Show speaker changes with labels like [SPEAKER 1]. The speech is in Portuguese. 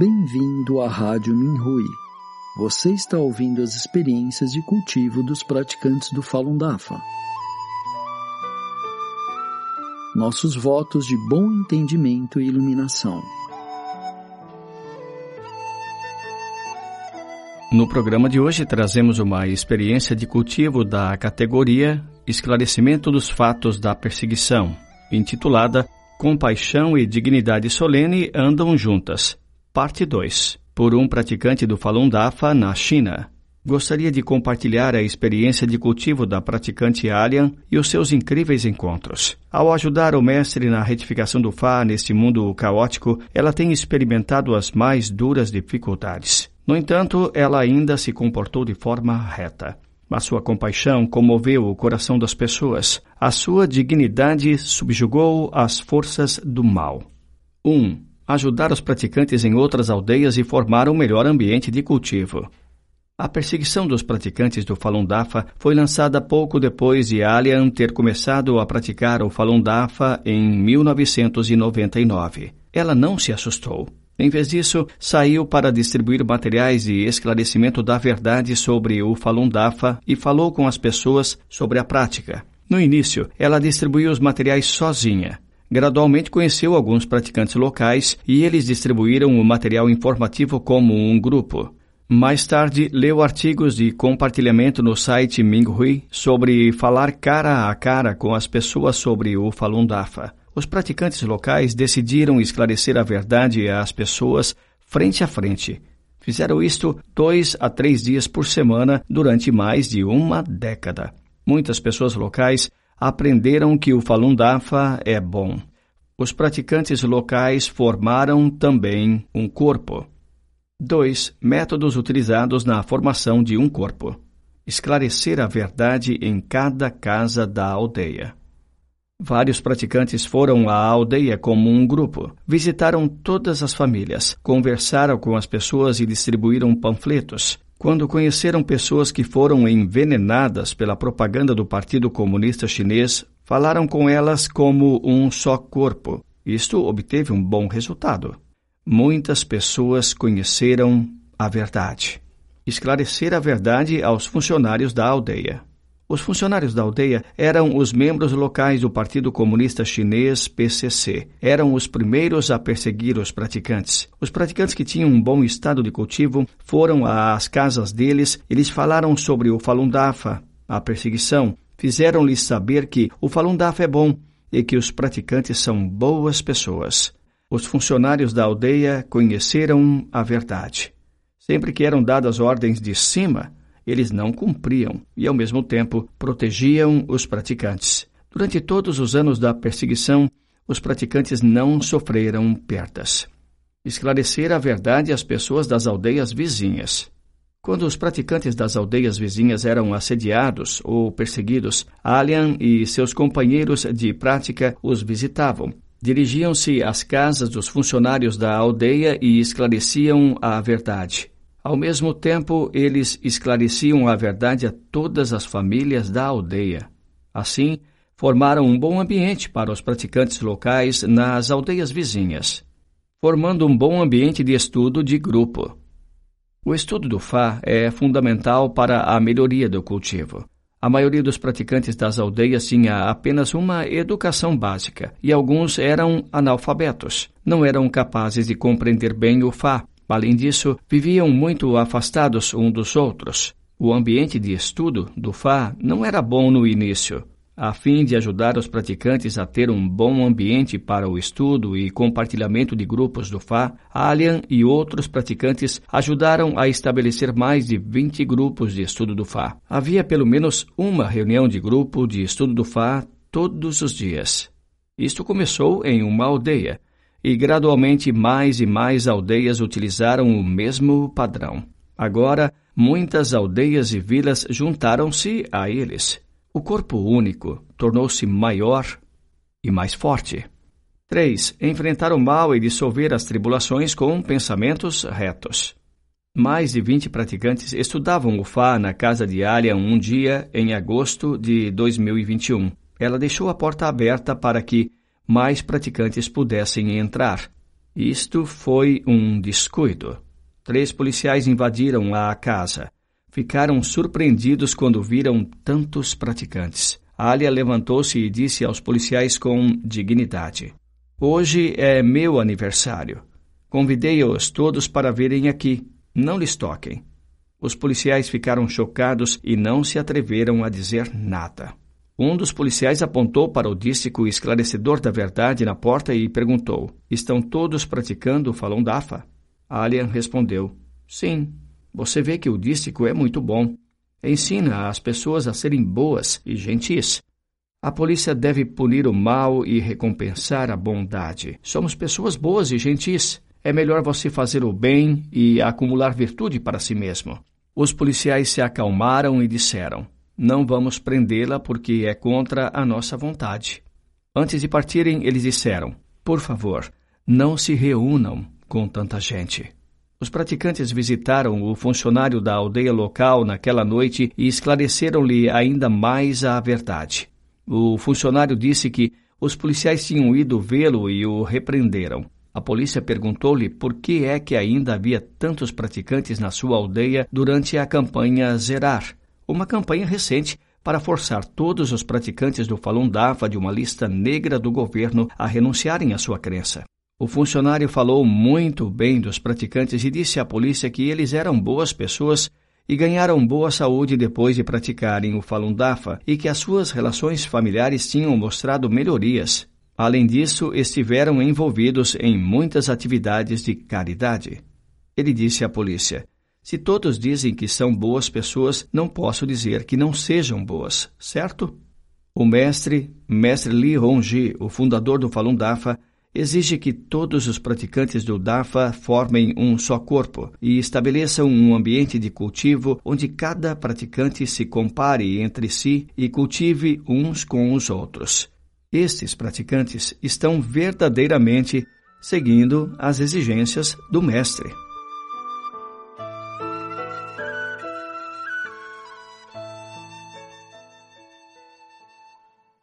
[SPEAKER 1] Bem-vindo à Rádio Minhui. Você está ouvindo as experiências de cultivo dos praticantes do Falun Dafa. Nossos votos de bom entendimento e iluminação.
[SPEAKER 2] No programa de hoje trazemos uma experiência de cultivo da categoria Esclarecimento dos Fatos da Perseguição, intitulada Compaixão e Dignidade Solene Andam Juntas, parte 2, por um praticante do Falun Dafa na China. Gostaria de compartilhar a experiência de cultivo da praticante Alian e os seus incríveis encontros. Ao ajudar o mestre na retificação do Fá neste mundo caótico, ela tem experimentado as mais duras dificuldades. No entanto, ela ainda se comportou de forma reta. A sua compaixão comoveu o coração das pessoas. A sua dignidade subjugou as forças do mal. 1. Um, ajudar os praticantes em outras aldeias e formar um melhor ambiente de cultivo. A perseguição dos praticantes do Falun Dafa foi lançada pouco depois de Alian ter começado a praticar o Falun Dafa em 1999. Ela não se assustou. Em vez disso, saiu para distribuir materiais de esclarecimento da verdade sobre o Falun Dafa e falou com as pessoas sobre a prática. No início, ela distribuiu os materiais sozinha. Gradualmente conheceu alguns praticantes locais e eles distribuíram o material informativo como um grupo. Mais tarde, leu artigos de compartilhamento no site Minghui sobre falar cara a cara com as pessoas sobre o Falun Dafa os praticantes locais decidiram esclarecer a verdade às pessoas frente a frente. Fizeram isto dois a três dias por semana durante mais de uma década. Muitas pessoas locais aprenderam que o Falun Dafa é bom. Os praticantes locais formaram também um corpo. 2. Métodos utilizados na formação de um corpo. Esclarecer a verdade em cada casa da aldeia. Vários praticantes foram à aldeia como um grupo, visitaram todas as famílias, conversaram com as pessoas e distribuíram panfletos. Quando conheceram pessoas que foram envenenadas pela propaganda do Partido Comunista Chinês, falaram com elas como um só corpo. Isto obteve um bom resultado. Muitas pessoas conheceram a verdade. Esclarecer a verdade aos funcionários da aldeia. Os funcionários da aldeia eram os membros locais do Partido Comunista Chinês PCC. Eram os primeiros a perseguir os praticantes. Os praticantes que tinham um bom estado de cultivo foram às casas deles e lhes falaram sobre o Falun Dafa, a perseguição. Fizeram-lhes saber que o Falun Dafa é bom e que os praticantes são boas pessoas. Os funcionários da aldeia conheceram a verdade. Sempre que eram dadas ordens de cima, eles não cumpriam e, ao mesmo tempo, protegiam os praticantes. Durante todos os anos da perseguição, os praticantes não sofreram perdas. Esclarecer a verdade às pessoas das aldeias vizinhas. Quando os praticantes das aldeias vizinhas eram assediados ou perseguidos, Alian e seus companheiros de prática os visitavam. Dirigiam-se às casas dos funcionários da aldeia e esclareciam a verdade. Ao mesmo tempo, eles esclareciam a verdade a todas as famílias da aldeia. Assim, formaram um bom ambiente para os praticantes locais nas aldeias vizinhas, formando um bom ambiente de estudo de grupo. O estudo do Fá é fundamental para a melhoria do cultivo. A maioria dos praticantes das aldeias tinha apenas uma educação básica e alguns eram analfabetos. Não eram capazes de compreender bem o Fá Além disso, viviam muito afastados um dos outros. O ambiente de estudo do Fá não era bom no início. A fim de ajudar os praticantes a ter um bom ambiente para o estudo e compartilhamento de grupos do Fá, Alian e outros praticantes ajudaram a estabelecer mais de 20 grupos de estudo do Fá. Havia pelo menos uma reunião de grupo de estudo do Fá todos os dias. Isto começou em uma aldeia, e gradualmente mais e mais aldeias utilizaram o mesmo padrão. Agora, muitas aldeias e vilas juntaram-se a eles. O corpo único tornou-se maior e mais forte. 3. Enfrentar o mal e dissolver as tribulações com pensamentos retos. Mais de 20 praticantes estudavam o Fá na casa de Alia um dia em agosto de 2021. Ela deixou a porta aberta para que mais praticantes pudessem entrar. Isto foi um descuido. Três policiais invadiram a casa. Ficaram surpreendidos quando viram tantos praticantes. Alia levantou-se e disse aos policiais com dignidade: Hoje é meu aniversário. Convidei-os todos para virem aqui. Não lhes toquem. Os policiais ficaram chocados e não se atreveram a dizer nada. Um dos policiais apontou para o dístico esclarecedor da verdade na porta e perguntou: Estão todos praticando o Falun Dafa? Alian respondeu: Sim. Você vê que o dístico é muito bom. Ensina as pessoas a serem boas e gentis. A polícia deve punir o mal e recompensar a bondade. Somos pessoas boas e gentis. É melhor você fazer o bem e acumular virtude para si mesmo. Os policiais se acalmaram e disseram: não vamos prendê-la porque é contra a nossa vontade. Antes de partirem, eles disseram: Por favor, não se reúnam com tanta gente. Os praticantes visitaram o funcionário da aldeia local naquela noite e esclareceram-lhe ainda mais a verdade. O funcionário disse que os policiais tinham ido vê-lo e o repreenderam. A polícia perguntou-lhe por que é que ainda havia tantos praticantes na sua aldeia durante a campanha Zerar uma campanha recente para forçar todos os praticantes do Falun Dafa de uma lista negra do governo a renunciarem à sua crença. O funcionário falou muito bem dos praticantes e disse à polícia que eles eram boas pessoas e ganharam boa saúde depois de praticarem o Falun Dafa e que as suas relações familiares tinham mostrado melhorias. Além disso, estiveram envolvidos em muitas atividades de caridade. Ele disse à polícia: se todos dizem que são boas pessoas, não posso dizer que não sejam boas, certo? O mestre, mestre Li Hongji, o fundador do Falun Dafa, exige que todos os praticantes do Dafa formem um só corpo e estabeleçam um ambiente de cultivo onde cada praticante se compare entre si e cultive uns com os outros. Estes praticantes estão verdadeiramente seguindo as exigências do mestre.